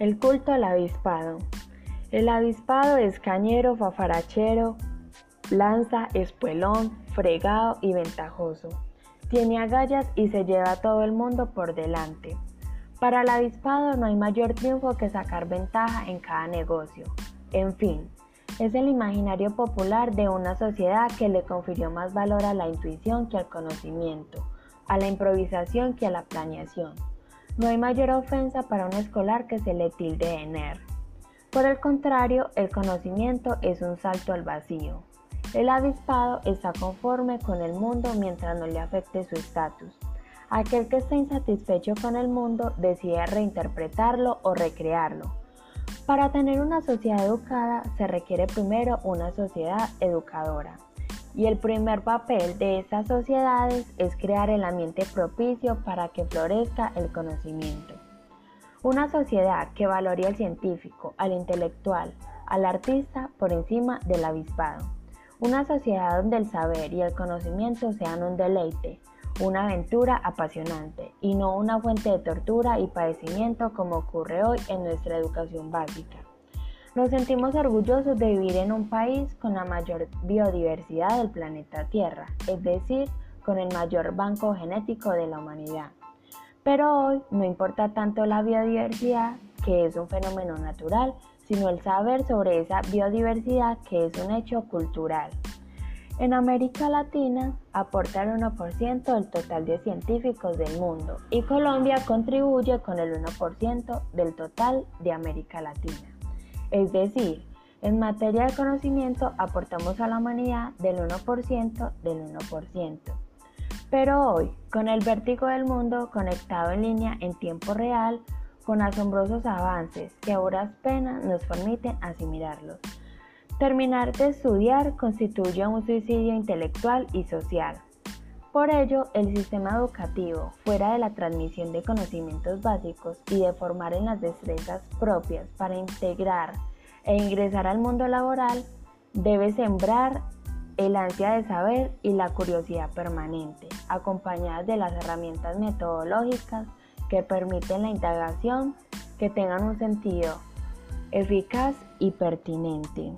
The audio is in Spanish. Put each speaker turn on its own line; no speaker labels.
El culto al avispado. El avispado es cañero, fafarachero, lanza, espuelón, fregado y ventajoso. Tiene agallas y se lleva a todo el mundo por delante. Para el avispado no hay mayor triunfo que sacar ventaja en cada negocio. En fin, es el imaginario popular de una sociedad que le confirió más valor a la intuición que al conocimiento, a la improvisación que a la planeación. No hay mayor ofensa para un escolar que se le tilde de nerd. Por el contrario, el conocimiento es un salto al vacío. El avispado está conforme con el mundo mientras no le afecte su estatus. Aquel que está insatisfecho con el mundo decide reinterpretarlo o recrearlo. Para tener una sociedad educada se requiere primero una sociedad educadora. Y el primer papel de estas sociedades es crear el ambiente propicio para que florezca el conocimiento. Una sociedad que valore al científico, al intelectual, al artista por encima del avispado. Una sociedad donde el saber y el conocimiento sean un deleite, una aventura apasionante y no una fuente de tortura y padecimiento como ocurre hoy en nuestra educación básica. Nos sentimos orgullosos de vivir en un país con la mayor biodiversidad del planeta Tierra, es decir, con el mayor banco genético de la humanidad. Pero hoy no importa tanto la biodiversidad, que es un fenómeno natural, sino el saber sobre esa biodiversidad que es un hecho cultural. En América Latina aporta el 1% del total de científicos del mundo y Colombia contribuye con el 1% del total de América Latina. Es decir, en materia de conocimiento aportamos a la humanidad del 1% del 1%. Pero hoy, con el vértigo del mundo conectado en línea en tiempo real, con asombrosos avances que a horas penas nos permiten asimilarlos. Terminar de estudiar constituye un suicidio intelectual y social. Por ello, el sistema educativo, fuera de la transmisión de conocimientos básicos y de formar en las destrezas propias para integrar e ingresar al mundo laboral, debe sembrar el ansia de saber y la curiosidad permanente, acompañadas de las herramientas metodológicas que permiten la indagación que tengan un sentido eficaz y pertinente.